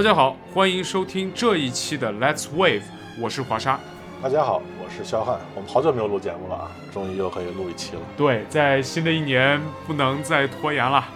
大家好，欢迎收听这一期的 Let's Wave，我是华沙。大家好，我是肖汉。我们好久没有录节目了啊，终于又可以录一期了。对，在新的一年不能再拖延了。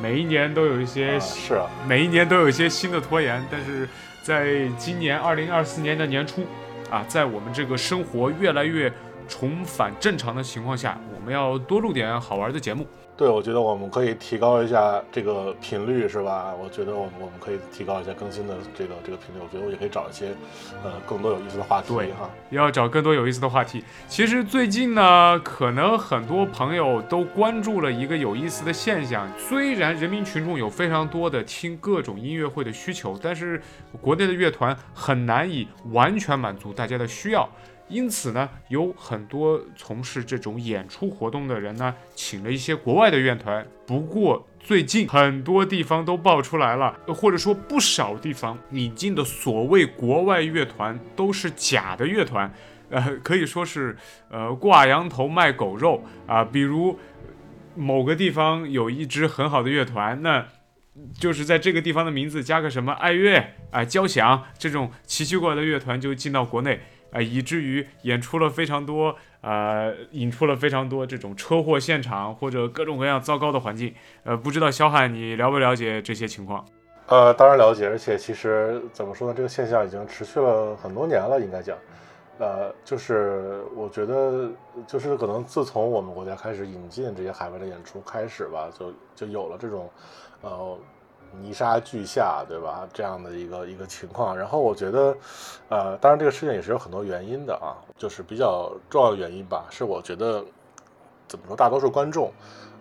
每一年都有一些，是啊，每一年都有一些新的拖延。但是在今年二零二四年的年初，啊，在我们这个生活越来越重返正常的情况下，我们要多录点好玩的节目。对，我觉得我们可以提高一下这个频率，是吧？我觉得我们我们可以提高一下更新的这个这个频率。我觉得我也可以找一些，呃，更多有意思的话题。对哈，要找更多有意思的话题。其实最近呢，可能很多朋友都关注了一个有意思的现象。虽然人民群众有非常多的听各种音乐会的需求，但是国内的乐团很难以完全满足大家的需要。因此呢，有很多从事这种演出活动的人呢，请了一些国外的乐团。不过最近很多地方都爆出来了，或者说不少地方引进的所谓国外乐团都是假的乐团，呃，可以说是呃挂羊头卖狗肉啊。比如某个地方有一支很好的乐团，那就是在这个地方的名字加个什么爱乐啊、交响这种奇奇怪怪的乐团就进到国内。啊，以至于演出了非常多，呃，引出了非常多这种车祸现场或者各种各样糟糕的环境。呃，不知道肖汉你了不了解这些情况？呃，当然了解，而且其实怎么说呢，这个现象已经持续了很多年了，应该讲。呃，就是我觉得，就是可能自从我们国家开始引进这些海外的演出开始吧，就就有了这种，呃。泥沙俱下，对吧？这样的一个一个情况，然后我觉得，呃，当然这个事情也是有很多原因的啊，就是比较重要的原因吧，是我觉得怎么说，大多数观众，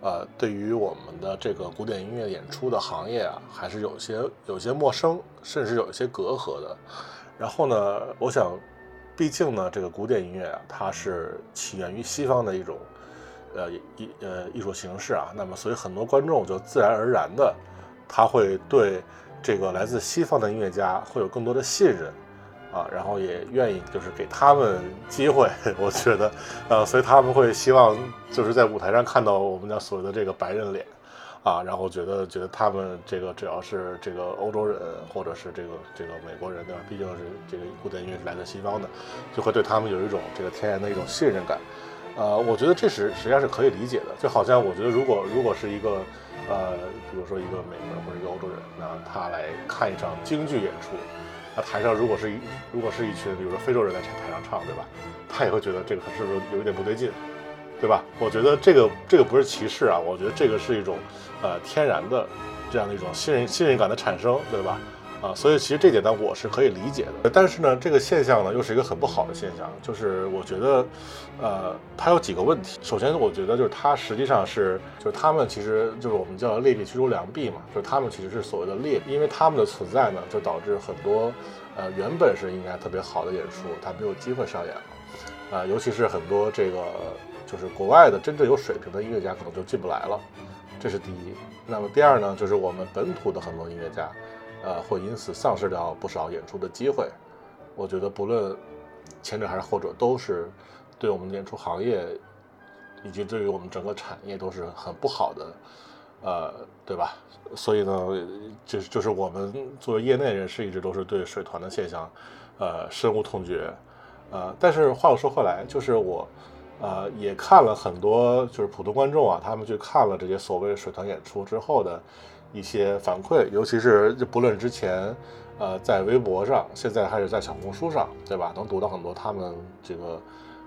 呃，对于我们的这个古典音乐演出的行业啊，还是有些有些陌生，甚至有一些隔阂的。然后呢，我想，毕竟呢，这个古典音乐啊，它是起源于西方的一种，呃，艺呃艺术形式啊，那么所以很多观众就自然而然的。他会对这个来自西方的音乐家会有更多的信任，啊，然后也愿意就是给他们机会。我觉得，呃，所以他们会希望就是在舞台上看到我们讲所谓的这个白人脸，啊，然后觉得觉得他们这个只要是这个欧洲人或者是这个这个美国人对吧？毕竟是这个古典音乐是来自西方的，就会对他们有一种这个天然的一种信任感。呃，我觉得这是实际上是可以理解的。就好像我觉得如果如果是一个。呃，比如说一个美国人或者一个欧洲人，那他来看一场京剧演出，那台上如果是一如果是一群比如说非洲人在台上唱，对吧？他也会觉得这个是不是有一点不对劲，对吧？我觉得这个这个不是歧视啊，我觉得这个是一种呃天然的这样的一种信任信任感的产生，对吧？啊，所以其实这点呢，我是可以理解的。但是呢，这个现象呢，又是一个很不好的现象，就是我觉得，呃，它有几个问题。首先，我觉得就是它实际上是，就是他们其实就是我们叫劣币驱逐良币嘛，就是他们其实是所谓的劣，因为他们的存在呢，就导致很多，呃，原本是应该特别好的演出，它没有机会上演了。啊，尤其是很多这个就是国外的真正有水平的音乐家可能就进不来了，这是第一。那么第二呢，就是我们本土的很多音乐家。呃，会因此丧失掉不少演出的机会。我觉得不论前者还是后者，都是对我们演出行业以及对于我们整个产业都是很不好的，呃，对吧？所以呢，就是就是我们作为业内人士，一直都是对水团的现象，呃，深恶痛绝。呃，但是话又说回来，就是我呃也看了很多，就是普通观众啊，他们去看了这些所谓水团演出之后的。一些反馈，尤其是不论之前，呃，在微博上，现在还是在小红书上，对吧？能读到很多他们这个，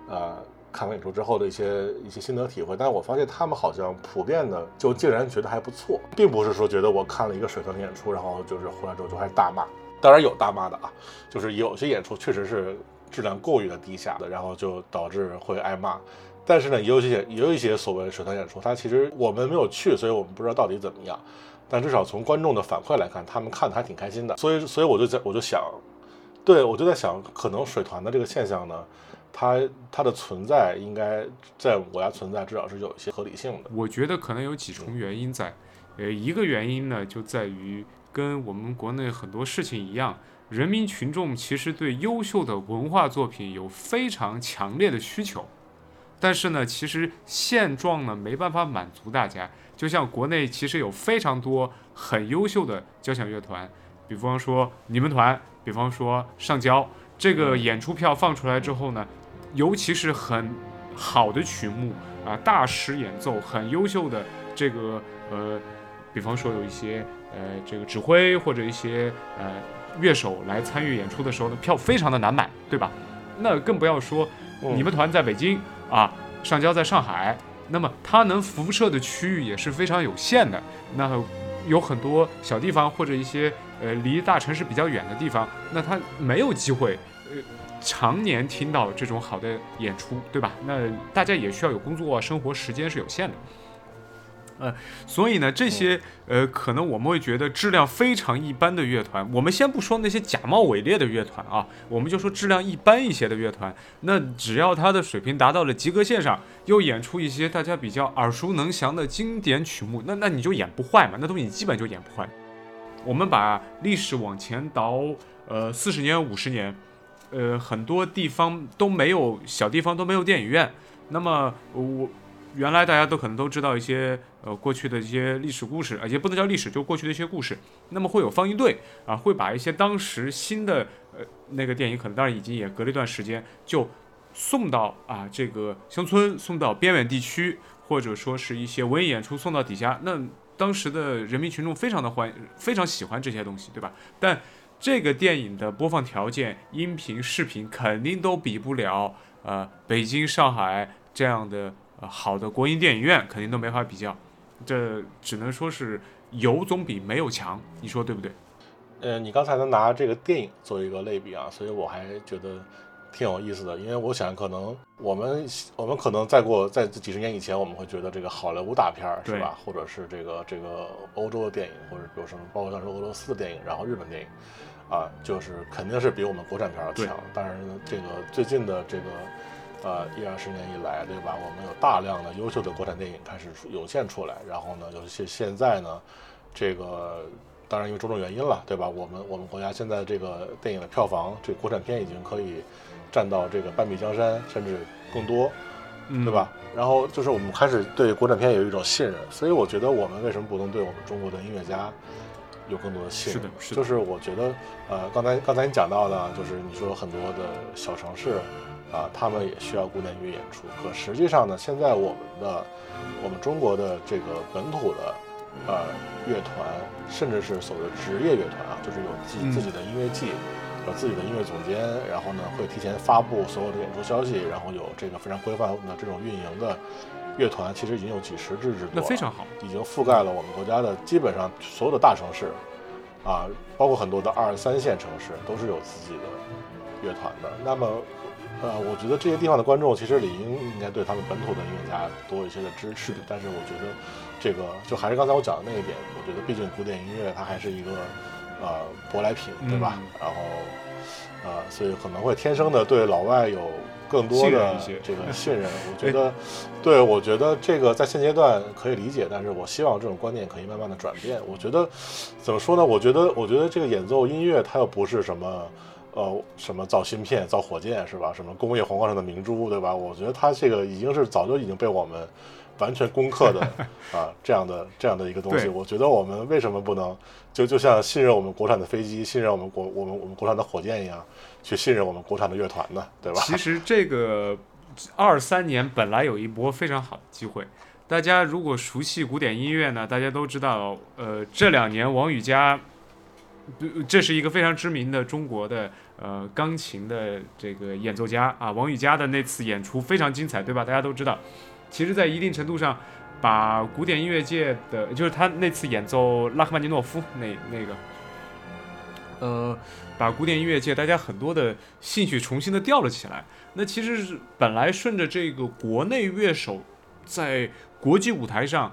呃，看完演出之后的一些一些心得体会。但是我发现他们好像普遍的就竟然觉得还不错，并不是说觉得我看了一个水团的演出，然后就是回来之后就开始大骂。当然有大骂的啊，就是有些演出确实是质量过于的低下的，然后就导致会挨骂。但是呢，也有一些也有一些所谓的水团演出，它其实我们没有去，所以我们不知道到底怎么样。但至少从观众的反馈来看，他们看的还挺开心的，所以，所以我就在我就想，对我就在想，可能水团的这个现象呢，它它的存在应该在我们国家存在，至少是有一些合理性的。我觉得可能有几重原因在，呃，一个原因呢就在于跟我们国内很多事情一样，人民群众其实对优秀的文化作品有非常强烈的需求，但是呢，其实现状呢没办法满足大家。就像国内其实有非常多很优秀的交响乐团，比方说你们团，比方说上交，这个演出票放出来之后呢，尤其是很好的曲目啊，大师演奏，很优秀的这个呃，比方说有一些呃这个指挥或者一些呃乐手来参与演出的时候呢，票非常的难买，对吧？那更不要说嗯你们团在北京啊，上交在上海，那么它能辐射的区域也是非常有限的。那有很多小地方或者一些呃离大城市比较远的地方，那它没有机会呃常年听到这种好的演出，对吧？那大家也需要有工作、啊生活时间是有限的。呃，所以呢，这些呃，可能我们会觉得质量非常一般的乐团，我们先不说那些假冒伪劣的乐团啊，我们就说质量一般一些的乐团，那只要它的水平达到了及格线上，又演出一些大家比较耳熟能详的经典曲目，那那你就演不坏嘛，那东西你基本就演不坏。我们把历史往前倒，呃，四十年、五十年，呃，很多地方都没有，小地方都没有电影院。那么我原来大家都可能都知道一些呃过去的一些历史故事，而且不能叫历史，就过去的一些故事。那么会有放映队啊，会把一些当时新的呃那个电影，可能当然已经也隔了一段时间，就送到啊这个乡村，送到边远地区，或者说是一些文艺演出送到底下。那当时的人民群众非常的欢，非常喜欢这些东西，对吧？但这个电影的播放条件，音频、视频肯定都比不了呃北京、上海这样的呃好的国营电影院，肯定都没法比较。这只能说是有总比没有强，你说对不对？呃，你刚才能拿这个电影做一个类比啊，所以我还觉得挺有意思的。因为我想，可能我们我们可能再过在几十年以前，我们会觉得这个好莱坞大片儿是吧，或者是这个这个欧洲的电影，或者比如说包括像是俄罗斯的电影，然后日本电影，啊，就是肯定是比我们国产片儿要强。但是呢，这个最近的这个呃一二十年以来，对吧？我们有大量的优秀的国产电影开始涌现出来，然后呢，尤其现在呢，这个当然因为种种原因了，对吧？我们我们国家现在这个电影的票房，这个国产片已经可以占到这个半壁江山，甚至更多，嗯，对吧？然后就是我们开始对国产片有一种信任，所以我觉得我们为什么不能对我们中国的音乐家有更多的信任？是的是的就是我觉得，呃，刚才刚才你讲到的，就是你说很多的小城市啊、他们也需要古典音乐演出，可实际上呢，现在我们的我们中国的这个本土的呃乐团，甚至是所谓的职业乐团啊，就是有自自己的音乐季。有自己的音乐总监，然后呢会提前发布所有的演出消息，然后有这个非常规范的这种运营的乐团，其实已经有几十支之多了，那非常好。已经覆盖了我们国家的基本上所有的大城市，啊，包括很多的二三线城市都是有自己的乐团的。那么，呃，我觉得这些地方的观众其实理应应该对他们本土的音乐家多一些的支持。但是我觉得这个就还是刚才我讲的那一点，我觉得毕竟古典音乐它还是一个呃舶来品，对吧？嗯然后呃，所以可能会天生的对老外有更多的这个 信任。我觉得，对我觉得这个在现阶段可以理解，但是我希望这种观念可以慢慢的转变。我觉得怎么说呢？我觉得，我觉得这个演奏音乐它又不是什么。呃，什么造芯片、造火箭是吧？什么工业皇冠上的明珠，对吧？我觉得它这个已经是早就已经被我们完全攻克的 啊，这样的这样的一个东西。我觉得我们为什么不能就就像信任我们国产的飞机、信任我们国我们我们国产的火箭一样，去信任我们国产的乐团呢？对吧？其实这个二三年本来有一波非常好的机会，大家如果熟悉古典音乐呢，大家都知道，呃，这两年王羽佳，呃这是一个非常知名的中国的呃钢琴的这个演奏家啊，王羽佳的那次演出非常精彩，对吧？大家都知道，其实，在一定程度上。把古典音乐界的，就是他那次演奏拉赫曼尼诺夫那那个，呃，把古典音乐界大家很多的兴趣重新的吊了起来。那其实是本来顺着这个国内乐手在国际舞台上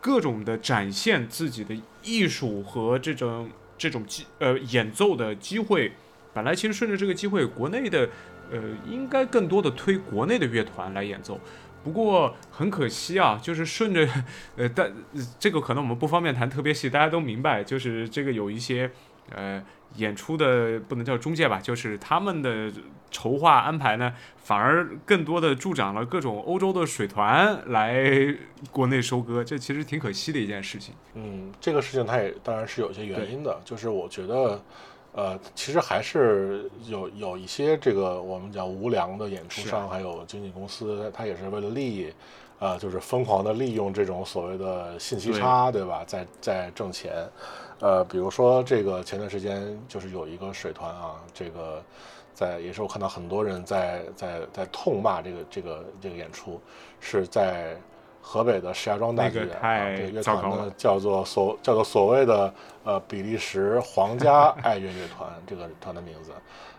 各种的展现自己的艺术和这种这种机呃演奏的机会，本来其实顺着这个机会，国内的呃应该更多的推国内的乐团来演奏。不过很可惜啊，就是顺着，呃，但、这个可能我们不方便谈特别细，大家都明白，就是这个有一些呃，演出的不能叫中介吧，就是他们的筹划安排呢，反而更多的助长了各种欧洲的水团来国内收割，这其实挺可惜的一件事情。嗯，这个事情它也当然是有一些原因的，就是我觉得，呃，其实还是有有一些这个我们讲无良的演出商，还有经纪公司，他也是为了利益，呃，就是疯狂的利用这种所谓的信息差，对吧，在在挣钱。呃，比如说这个前段时间就是有一个水团啊，这个在也是我看到很多人在在在痛骂这个这个这个演出，是在河北的石家庄大剧院啊，这个乐团呢叫做所叫做所谓的呃比利时皇家 爱乐乐团，这个团的名字，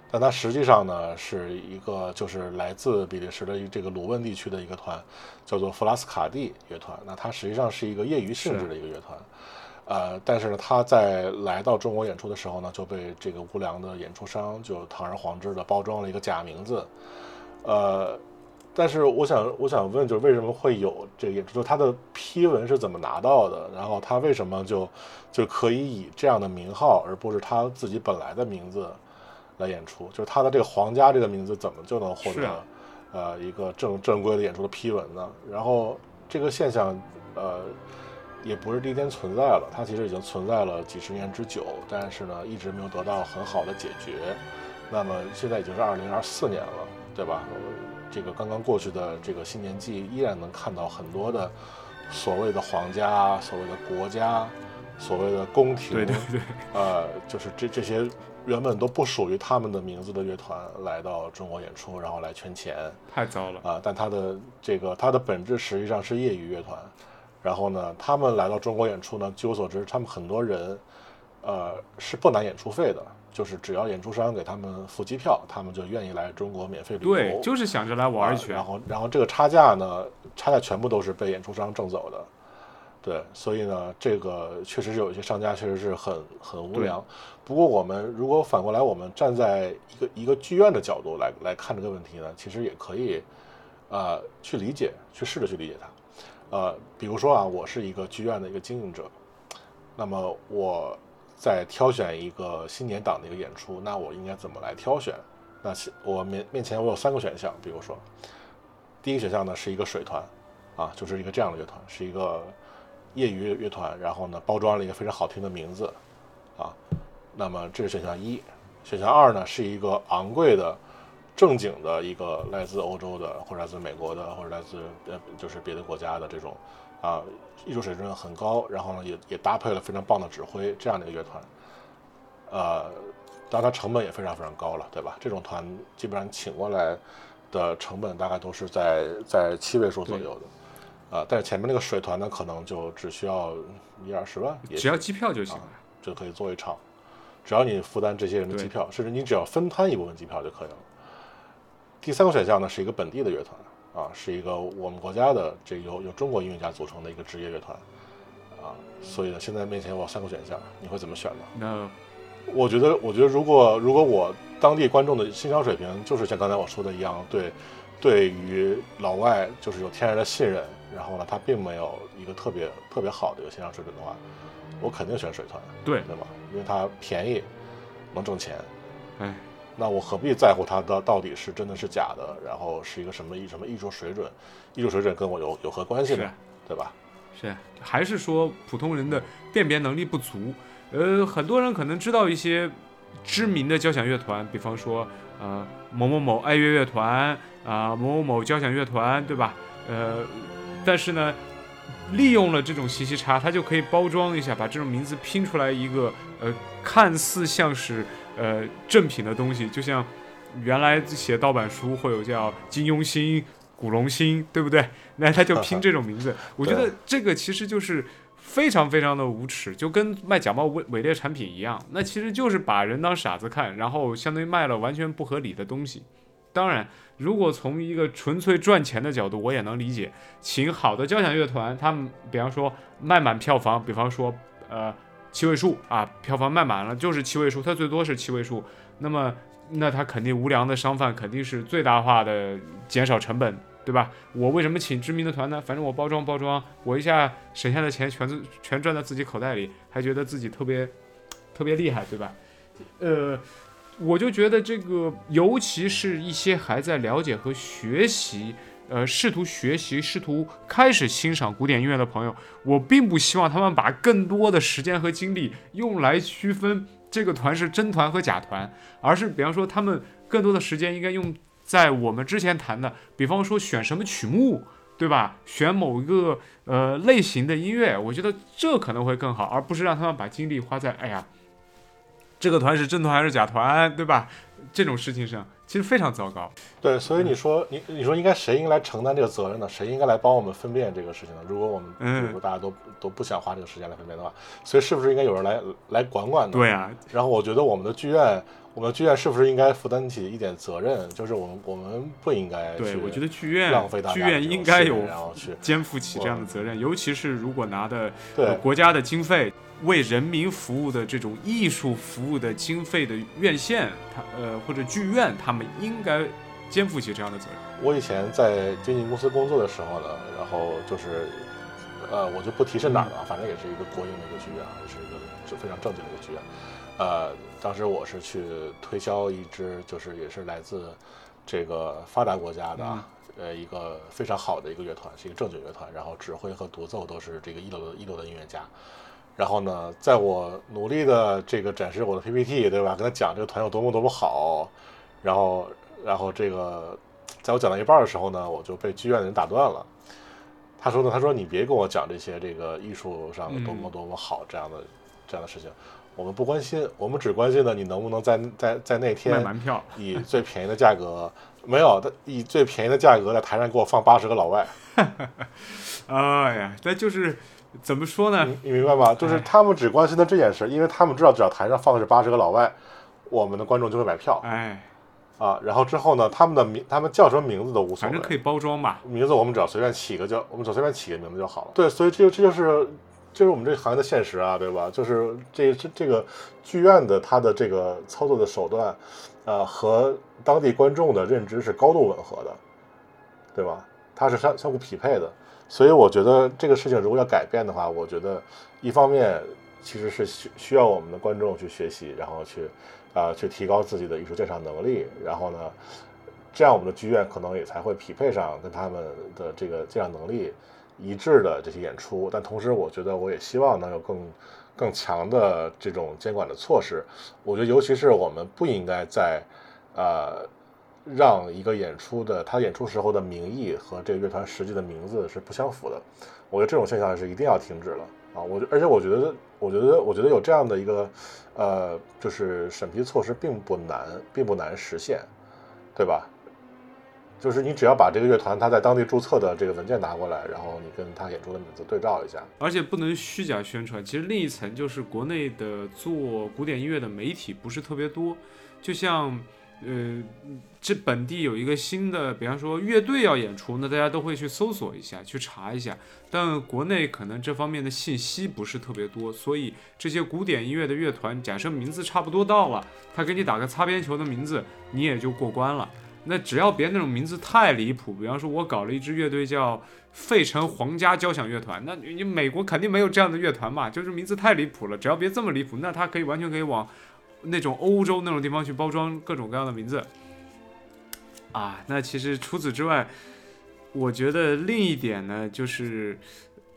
但它实际上呢是一个就是来自比利时的这个鲁汶地区的一个团，叫做弗拉斯卡蒂乐团，那它实际上是一个业余性质的一个乐团。呃，但是呢，他在来到中国演出的时候呢，就被这个无良的演出商就堂而皇之的包装了一个假名字。呃，但是我想，我想问，就是为什么会有这个演出？就他的批文是怎么拿到的？然后他为什么就就可以以这样的名号，而不是他自己本来的名字来演出？就是他的这个皇家这个名字怎么就能获得呃一个正正规的演出的批文呢？然后这个现象，呃。也不是第一天存在了，它其实已经存在了几十年之久，但是呢，一直没有得到很好的解决。那么现在已经是二零二四年了，对吧？这个刚刚过去的这个新年季，依然能看到很多的所谓的皇家、所谓的国家、所谓的宫廷，对对对，呃，就是这这些原本都不属于他们的名字的乐团来到中国演出，然后来圈钱，太糟了啊！但它的这个它的本质实际上是业余乐团。然后呢，他们来到中国演出呢，据我所知，他们很多人，呃，是不拿演出费的，就是只要演出商给他们付机票，他们就愿意来中国免费旅游。对，就是想着来玩一圈。然后，然后这个差价呢，差价全部都是被演出商挣走的。对，所以呢，这个确实是有一些商家确实是很很无良。不过，我们如果反过来，我们站在一个一个剧院的角度来来看这个问题呢，其实也可以，啊，去理解，去试着去理解它。呃，比如说啊，我是一个剧院的一个经营者，那么我在挑选一个新年档的一个演出，那我应该怎么来挑选？那我面面前我有三个选项，比如说，第一个选项呢是一个水团，啊，就是一个这样的乐团，是一个业余乐团，然后呢包装了一个非常好听的名字，啊，那么这是选项一。选项二呢是一个昂贵的。正经的一个来自欧洲的，或者来自美国的，或者来自呃就是别的国家的这种，啊，艺术水准很高，然后呢也也搭配了非常棒的指挥这样的一个乐团，呃，当然它成本也非常非常高了，对吧？这种团基本上请过来的成本大概都是在在七位数左右的，啊，但是前面那个水团呢，可能就只需要一二十万，只要机票就行了，就可以做一场，只要你负担这些人的机票，甚至你只要分摊一部分机票就可以了。第三个选项呢，是一个本地的乐团，啊，是一个我们国家的这由由中国音乐家组成的一个职业乐团，啊，所以呢，现在面前我有三个选项，你会怎么选呢？那我觉得，我觉得如果如果我当地观众的欣赏水平就是像刚才我说的一样，对，对于老外就是有天然的信任，然后呢，他并没有一个特别特别好的一个欣赏水准的话，我肯定选水团，对对吧？因为它便宜，能挣钱，哎。那我何必在乎它的到底是真的是假的？然后是一个什么艺什么艺术水准？艺术水准跟我有有何关系呢？对吧？是，还是说普通人的辨别能力不足？呃，很多人可能知道一些知名的交响乐团，比方说呃某某某爱乐乐团啊，某某某交响乐团，对吧？呃，但是呢，利用了这种信息差，它就可以包装一下，把这种名字拼出来一个呃看似像是。呃，正品的东西，就像原来写盗版书会有叫金庸星、古龙星，对不对？那他就拼这种名字。我觉得这个其实就是非常非常的无耻，就跟卖假冒伪伪劣产品一样。那其实就是把人当傻子看，然后相当于卖了完全不合理的东西。当然，如果从一个纯粹赚钱的角度，我也能理解，请好的交响乐团，他们比方说卖满票房，比方说呃。七位数啊，票房卖满了就是七位数，它最多是七位数。那么，那他肯定无良的商贩肯定是最大化的减少成本，对吧？我为什么请知名的团呢？反正我包装包装，我一下省下的钱全全赚到自己口袋里，还觉得自己特别特别厉害，对吧？呃，我就觉得这个，尤其是一些还在了解和学习，呃，试图学习、试图开始欣赏古典音乐的朋友，我并不希望他们把更多的时间和精力用来区分这个团是真团和假团，而是比方说他们更多的时间应该用在我们之前谈的，比方说选什么曲目。对吧？选某一个呃类型的音乐，我觉得这可能会更好，而不是让他们把精力花在哎呀，这个团是真团还是假团，对吧？这种事情上其实非常糟糕。对，所以你说你你说应该谁应该来承担这个责任呢？谁应该来帮我们分辨这个事情呢？如果我们如果大家都都不想花这个时间来分辨的话，所以是不是应该有人来来管管呢？对啊。然后我觉得我们的剧院。我们的剧院是不是应该负担起一点责任？就是我们我们不应该对，我觉得剧院浪费大剧院应该有然后去肩负起这样的责任，尤其是如果拿的国家的经费为人民服务的这种艺术服务的经费的院线，他呃或者剧院，他们应该肩负起这样的责任。我以前在经纪公司工作的时候呢，然后就是呃，我就不提是哪儿了，反正也是一个国营的一个剧院，也是一个就非常正经的一个剧院。呃，当时我是去推销一支，就是也是来自这个发达国家的，呃，一个非常好的一个乐团，是一个正经乐团，然后指挥和独奏都是这个一流的一流的音乐家。然后呢，在我努力的这个展示我的 PPT，对吧？跟他讲这个团有多么多么好，然后，然后这个在我讲到一半的时候呢，我就被剧院的人打断了。他说呢，他说你别跟我讲这些这个艺术上的多么多么好这样的这样的事情。我们不关心，我们只关心呢你能不能在在在那天卖门票，以最便宜的价格，没有他，以最便宜的价格在台上给我放八十个老外。哎呀，那就是怎么说呢？你明白吗？就是他们只关心的这件事，因为他们知道只要台上放的是八十个老外，我们的观众就会买票。哎，啊，然后之后呢，他们的名，他们叫什么名字都无所谓，反正可以包装吧。名字我们只要随便起个叫，我们只要随便起个名字就好了。对，所以这就这就是。就是我们这个行业的现实啊，对吧？就是这这这个剧院的它的这个操作的手段，呃，和当地观众的认知是高度吻合的，对吧？它是相相互匹配的。所以我觉得这个事情如果要改变的话，我觉得一方面其实是需需要我们的观众去学习，然后去啊去提高自己的艺术鉴赏能力，然后呢，这样我们的剧院可能也才会匹配上跟他们的这个鉴赏能力。一致的这些演出，但同时我觉得我也希望能有更更强的这种监管的措施。我觉得尤其是我们不应该在呃让一个演出的他演出时候的名义和这个乐团实际的名字是不相符的。我觉得这种现象是一定要停止了啊！我而且我觉得我觉得我觉得有这样的一个呃就是审批措施并不难，并不难实现，对吧？就是你只要把这个乐团他在当地注册的这个文件拿过来，然后你跟他演出的名字对照一下，而且不能虚假宣传。其实另一层就是国内的做古典音乐的媒体不是特别多，就像呃这本地有一个新的，比方说乐队要演出，那大家都会去搜索一下，去查一下。但国内可能这方面的信息不是特别多，所以这些古典音乐的乐团，假设名字差不多到了，他给你打个擦边球的名字，你也就过关了。那只要别那种名字太离谱，比方说我搞了一支乐队叫费城皇家交响乐团，那你美国肯定没有这样的乐团嘛，就是名字太离谱了。只要别这么离谱，那他可以完全可以往那种欧洲那种地方去包装各种各样的名字啊。那其实除此之外，我觉得另一点呢，就是。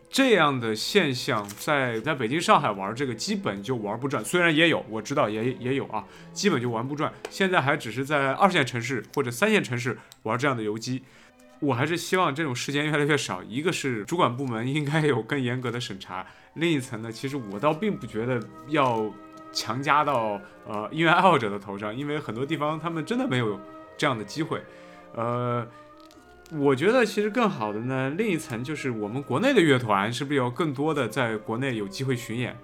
这样的现象在在北京、上海玩这个基本就玩不转，虽然也有，我知道也也有啊，基本就玩不转。现在还只是在二线城市或者三线城市玩这样的游击。我还是希望这种事件越来越少。一个是主管部门应该有更严格的审查，另一层呢，其实我倒并不觉得要强加到呃音乐爱好者的头上，因为很多地方他们真的没有这样的机会，呃。我觉得其实更好的呢，另一层就是我们国内的乐团是不是有更多的在国内有机会巡演？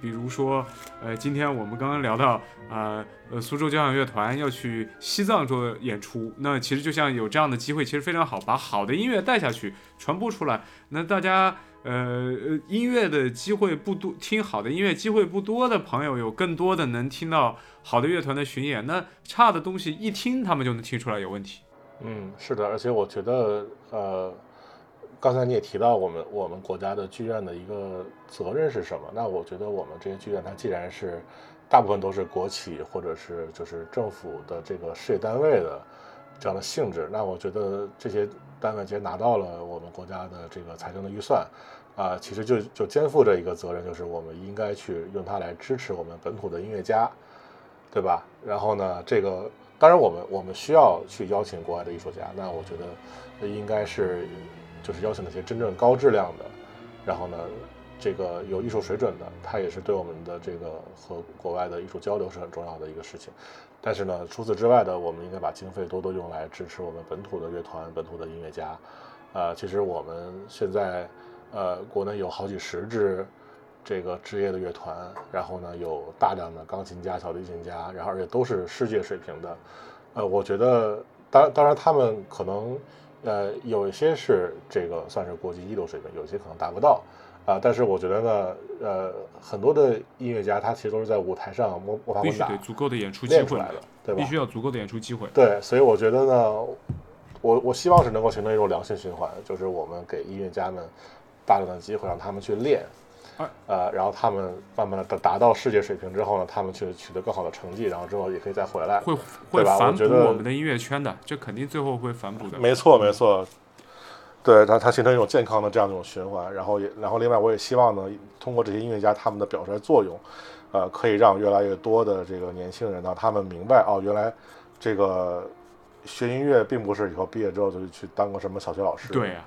比如说，呃，今天我们刚刚聊到，呃，呃，苏州交响乐团要去西藏做演出，那其实就像有这样的机会，其实非常好，把好的音乐带下去，传播出来。那大家，呃，音乐的机会不多，听好的音乐机会不多的朋友，有更多的能听到好的乐团的巡演，那差的东西一听，他们就能听出来有问题。嗯，是的，而且我觉得，呃，刚才你也提到我们我们国家的剧院的一个责任是什么？那我觉得我们这些剧院，它既然是大部分都是国企或者是就是政府的这个事业单位的这样的性质，那我觉得这些单位既然拿到了我们国家的这个财政的预算，啊，其实就就肩负着一个责任，就是我们应该去用它来支持我们本土的音乐家，对吧？然后呢，这个当然我们我们需要去邀请国外的艺术家，那我觉得应该是就是邀请那些真正高质量的，然后呢，这个有艺术水准的，它也是对我们的这个和国外的艺术交流是很重要的一个事情。但是呢，除此之外的，我们应该把经费多多用来支持我们本土的乐团、本土的音乐家。啊，其实我们现在。呃，国内有好几十支这个职业的乐团，然后呢，有大量的钢琴家、小提琴家，然后而且都是世界水平的。呃，我觉得，当当然他们可能，呃，有一些是这个算是国际一流水平，有些可能达不到啊。但是我觉得呢，呃，很多的音乐家他其实都是在舞台上摸摸爬滚打，足够的演出机会来的，对吧？必须要足够的演出机会。对，所以我觉得呢，我我希望是能够形成一种良性循环，就是我们给音乐家们。大量的机会让他们去练，呃，然后他们慢慢的达达到世界水平之后呢，他们去取得更好的成绩，然后之后也可以再回来，会会反哺我们的音乐圈的，这肯定最后会反哺的。没错，没错，对它它形成一种健康的这样一种循环，然后也然后另外我也希望呢，通过这些音乐家他们的表率作用，呃，可以让越来越多的这个年轻人呢，他们明白哦，原来这个学音乐并不是以后毕业之后就去当个什么小学老师。对呀。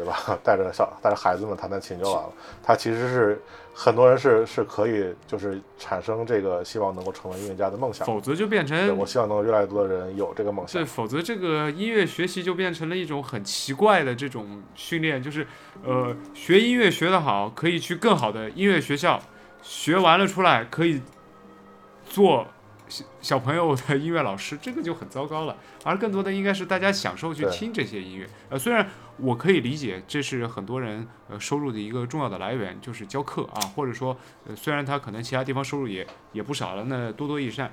对吧？带着小带着孩子们弹弹琴就完了。他其实是很多人是是可以就是产生这个希望能够成为音乐家的梦想。否则就变成我希望能够越来越多的人有这个梦想。对，否则这个音乐学习就变成了一种很奇怪的这种训练，就是呃学音乐学得好可以去更好的音乐学校，学完了出来可以做。小小朋友的音乐老师，这个就很糟糕了。而更多的应该是大家享受去听这些音乐。呃，虽然我可以理解，这是很多人呃收入的一个重要的来源，就是教课啊，或者说，呃，虽然他可能其他地方收入也也不少了，那多多益善。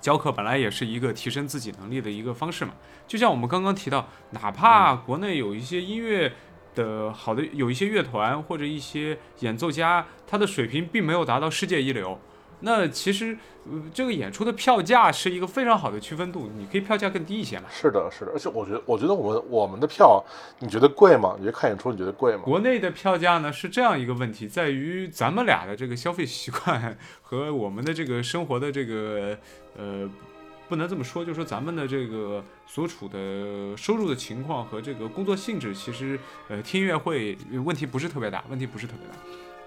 教课本来也是一个提升自己能力的一个方式嘛。就像我们刚刚提到，哪怕国内有一些音乐的好的，有一些乐团或者一些演奏家，他的水平并没有达到世界一流。那其实，呃，这个演出的票价是一个非常好的区分度，你可以票价更低一些嘛。是的，是的，而且我觉得，我觉得我们我们的票，你觉得贵吗？你觉得看演出你觉得贵吗？国内的票价呢是这样一个问题，在于咱们俩的这个消费习惯和我们的这个生活的这个，呃，不能这么说，就是说咱们的这个所处的收入的情况和这个工作性质，其实，呃，听音乐会问题不是特别大，问题不是特别大。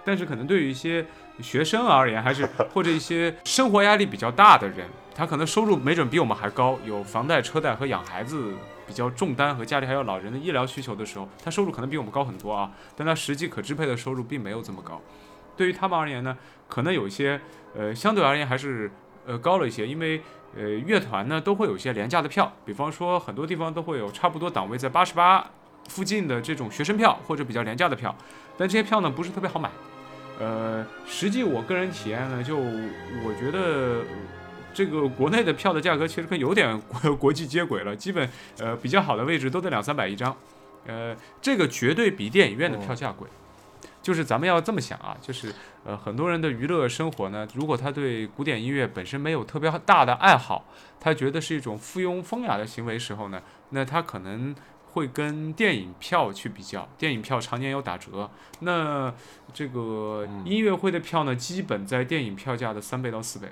但是可能对于一些学生而言，还是 或者一些生活压力比较大的人，他可能收入没准比我们还高，有房贷、车贷和养孩子比较重担，和家里还有老人的医疗需求的时候，他收入可能比我们高很多啊。但他实际可支配的收入并没有这么高。对于他们而言呢，可能有一些呃相对而言还是呃高了一些，因为呃乐团呢都会有一些廉价的票，比方说很多地方都会有差不多档位在八十八附近的这种学生票或者比较廉价的票，但这些票呢不是特别好买。呃，实际我个人体验呢，就我觉得这个国内的票的价格其实跟有点国国际接轨了，基本呃比较好的位置都得两三百一张，呃，这个绝对比电影院的票价贵。就是咱们要这么想啊，就是呃很多人的娱乐生活呢，如果他对古典音乐本身没有特别大的爱好，他觉得是一种附庸风雅的行为时候呢，那他可能。会跟电影票去比较，电影票常年有打折。那这个音乐会的票呢，基本在电影票价的三倍到四倍，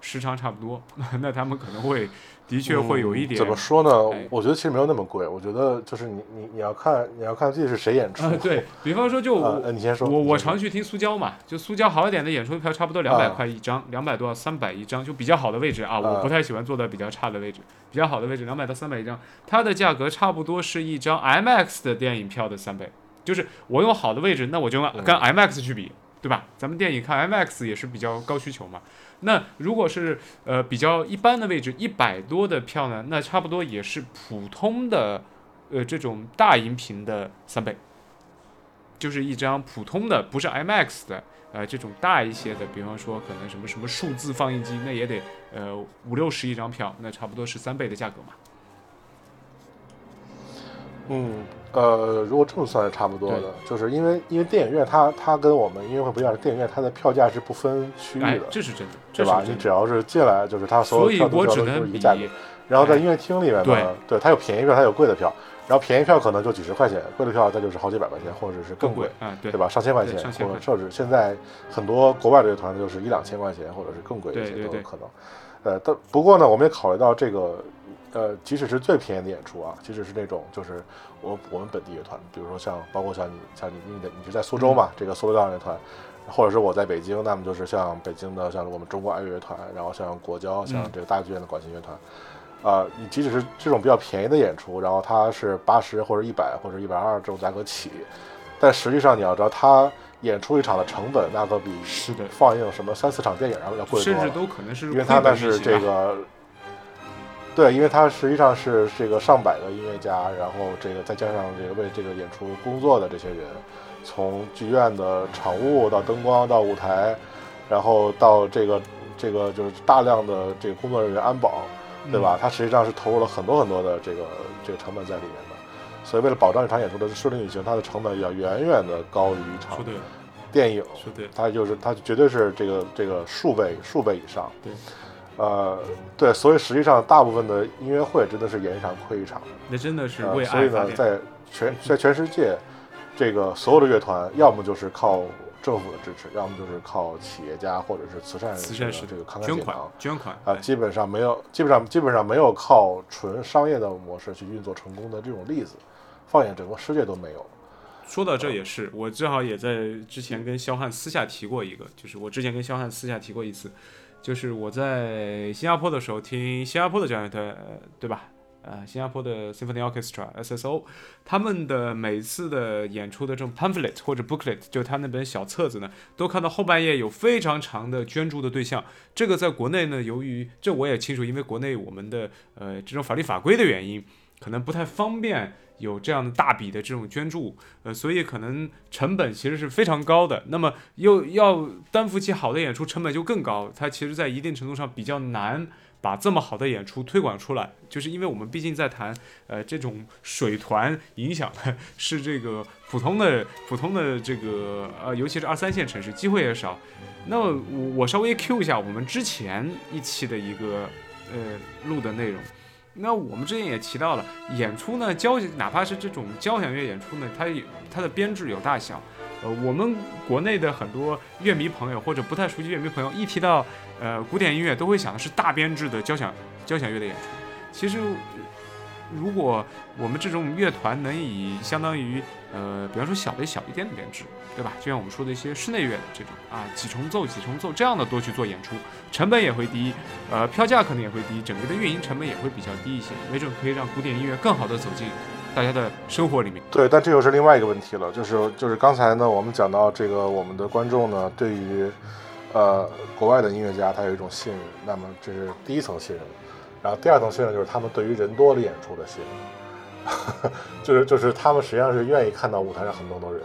时长差不多。那他们可能会。的确会有一点，怎么说呢？我觉得其实没有那么贵。我觉得就是你你你要看你要看自己是谁演出。对 比方说，就你先说。我我常去听苏娇嘛，就苏娇好一点的演出票差不多两百块一张，两百多三百一张，就比较好的位置啊。我不太喜欢坐在比较差的位置，比较好的位置两百到三百一张，它的价格差不多是一张 IMAX 的电影票的三倍。就是我用好的位置，那我就跟 IMAX 去比，对吧？咱们电影看 IMAX 也是比较高需求嘛。那如果是呃比较一般的位置，一百多的票呢，那差不多也是普通的，呃这种大荧屏的三倍，就是一张普通的不是 IMAX 的，呃这种大一些的，比方说可能什么什么数字放映机，那也得呃五六十一张票，那差不多是三倍的价格嘛。嗯，呃，如果这么算是差不多的，就是因为因为电影院它它跟我们音乐会不一样，电影院它的票价是不分区域的，这是真的，对吧？你只要是进来，就是它所有票都是一个价格。然后在音乐厅里面呢，对它有便宜票，它有贵的票。然后便宜票可能就几十块钱，贵的票再就是好几百块钱，或者是更贵，对吧？上千块钱，或者甚至现在很多国外的乐团就是一两千块钱，或者是更贵一些都有可能。呃，但不过呢，我们也考虑到这个，呃，即使是最便宜的演出啊，即使是那种就是我我们本地乐团，比如说像包括像你像你你的你是在苏州嘛，这个苏州交响乐团，或者是我在北京，那么就是像北京的像我们中国爱乐乐团，然后像国交，像这个大剧院的管弦乐团。啊，你即使是这种比较便宜的演出，然后它是八十或者一百或者一百二这种价格起，但实际上你要知道，它演出一场的成本那可比是的。放映什么三四场电影要要贵多了，甚至都可能是因为它那是这个，对，因为他实际上是这个上百个音乐家，然后这个再加上这个为这个演出工作的这些人，从剧院的场务到灯光到舞台，然后到这个这个就是大量的这个工作人员安保。对吧？他实际上是投入了很多很多的这个这个成本在里面的，所以为了保障一场演出的顺利运行，它的成本要远远的高于一场电影。它就是它绝对是这个这个数倍数倍以上。对，呃，对，所以实际上大部分的音乐会真的是演一场亏一场。那真的是为爱所以呢，在全 在全世界，这个所有的乐团要么就是靠。政府的支持，要么就是靠企业家或者是慈善慈善这个慷慨捐款捐款啊，基本上没有，基本上基本上没有靠纯商业的模式去运作成功的这种例子，放眼整个世界都没有。说到这也是，我正好也在之前跟肖汉私下提过一个，就是我之前跟肖汉私下提过一次，就是我在新加坡的时候听新加坡的交响乐团，对吧？呃，新加坡的 Symphony Orchestra（SSO），他们的每次的演出的这种 pamphlet 或者 booklet，就他那本小册子呢，都看到后半页有非常长的捐助的对象。这个在国内呢，由于这我也清楚，因为国内我们的呃这种法律法规的原因，可能不太方便有这样的大笔的这种捐助，呃，所以可能成本其实是非常高的。那么又要担负起好的演出，成本就更高，它其实在一定程度上比较难。把这么好的演出推广出来，就是因为我们毕竟在谈，呃，这种水团影响的是这个普通的普通的这个呃，尤其是二三线城市，机会也少。那我我稍微 Q 一下我们之前一期的一个呃录的内容。那我们之前也提到了，演出呢交哪怕是这种交响乐演出呢，它它的编制有大小。呃，我们国内的很多乐迷朋友或者不太熟悉乐迷朋友，一提到呃古典音乐，都会想的是大编制的交响交响乐的演出。其实，如果我们这种乐团能以相当于呃，比方说小的小一点的编制，对吧？就像我们说的一些室内乐的这种啊，几重奏几重奏这样的多去做演出，成本也会低，呃，票价可能也会低，整个的运营成本也会比较低一些，没准可以让古典音乐更好的走进。大家的生活里面，对，但这又是另外一个问题了，就是就是刚才呢，我们讲到这个，我们的观众呢，对于，呃，国外的音乐家，他有一种信任，那么这是第一层信任，然后第二层信任就是他们对于人多的演出的信任，就是就是他们实际上是愿意看到舞台上很多多人，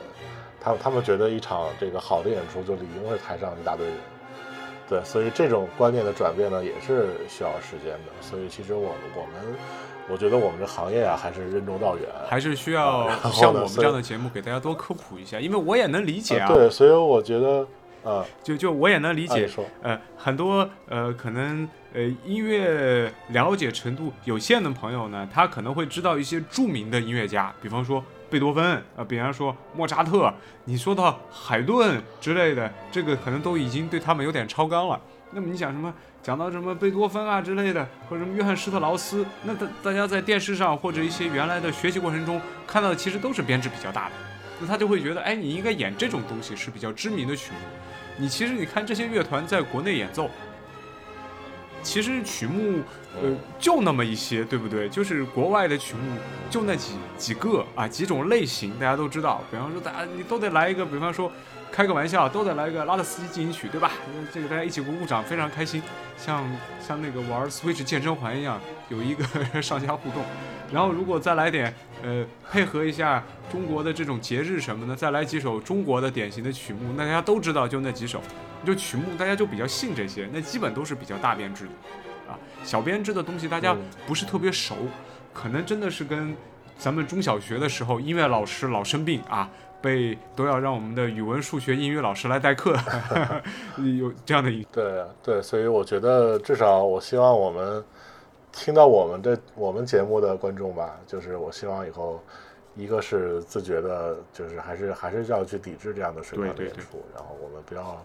他他们觉得一场这个好的演出就理应是台上一大堆人，对，所以这种观念的转变呢，也是需要时间的，所以其实我我们。我觉得我们这行业啊，还是任重道远，还是需要像我们这样的节目给大家多科普一下，因为我也能理解啊。对，所以我觉得，呃，就就我也能理解，呃，很多呃可能呃音乐了解程度有限的朋友呢，他可能会知道一些著名的音乐家，比方说贝多芬，呃，比方说莫扎特，你说到海顿之类的，这个可能都已经对他们有点超纲了。那么你想什么？讲到什么贝多芬啊之类的，或者什么约翰施特劳斯，那大大家在电视上或者一些原来的学习过程中看到的，其实都是编制比较大的。那他就会觉得，哎，你应该演这种东西是比较知名的曲目。你其实你看这些乐团在国内演奏，其实曲目呃就那么一些，对不对？就是国外的曲目就那几几个啊，几种类型大家都知道。比方说，大家你都得来一个，比方说。开个玩笑，都得来个拉特斯基进行曲，对吧？这个大家一起鼓鼓掌，非常开心，像像那个玩 Switch 健身环一样，有一个 上下互动。然后如果再来点，呃，配合一下中国的这种节日什么的，再来几首中国的典型的曲目，那大家都知道，就那几首，就曲目大家就比较信这些，那基本都是比较大编制的，啊，小编制的东西大家不是特别熟，可能真的是跟。咱们中小学的时候，音乐老师老生病啊，被都要让我们的语文、数学、英语老师来代课，有这样的一对对，所以我觉得至少我希望我们听到我们的我们节目的观众吧，就是我希望以后一个是自觉的，就是还是还是要去抵制这样的水管的对对演出，然后我们不要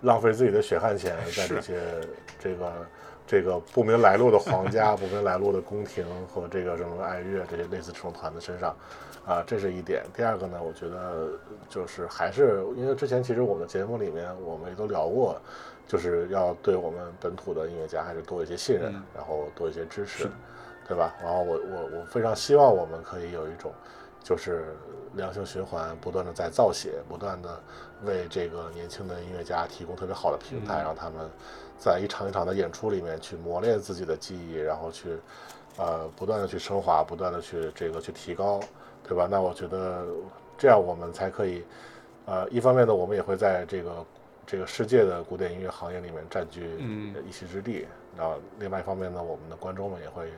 浪费自己的血汗钱在这些这个这个不明来路的皇家、不明来路的宫廷和这个什么爱乐这些类似这种团的身上。啊，这是一点。第二个呢，我觉得就是还是因为之前其实我们的节目里面我们也都聊过，就是要对我们本土的音乐家还是多一些信任，嗯然后多一些支持，对吧？然后我我我非常希望我们可以有一种就是良性循环，不断的在造血，不断的为这个年轻的音乐家提供特别好的平台，嗯让他们在一场一场的演出里面去磨练自己的技艺，然后去呃不断的去升华，不断的去这个去提高，对吧？那我觉得这样我们才可以，呃，一方面呢，我们也会在这个这个世界的古典音乐行业里面占据嗯一席之地。然后另外一方面呢，我们的观众们也会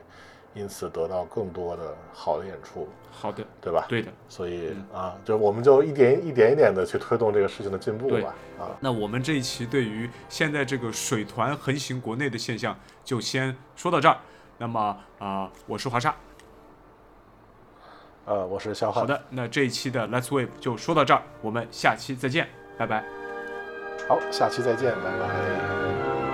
因此得到更多的好的演出，好的，对吧？对的。所以啊，就我们就一点一点一点的去推动这个事情的进步吧。啊，那我们这一期对于现在这个水团横行国内的现象，就先说到这儿。那么啊、我是华沙。呃，我是肖汉。好，的，那这一期的 Let's Wave 就说到这儿，我们下期再见，拜拜。好，下期再见，拜拜。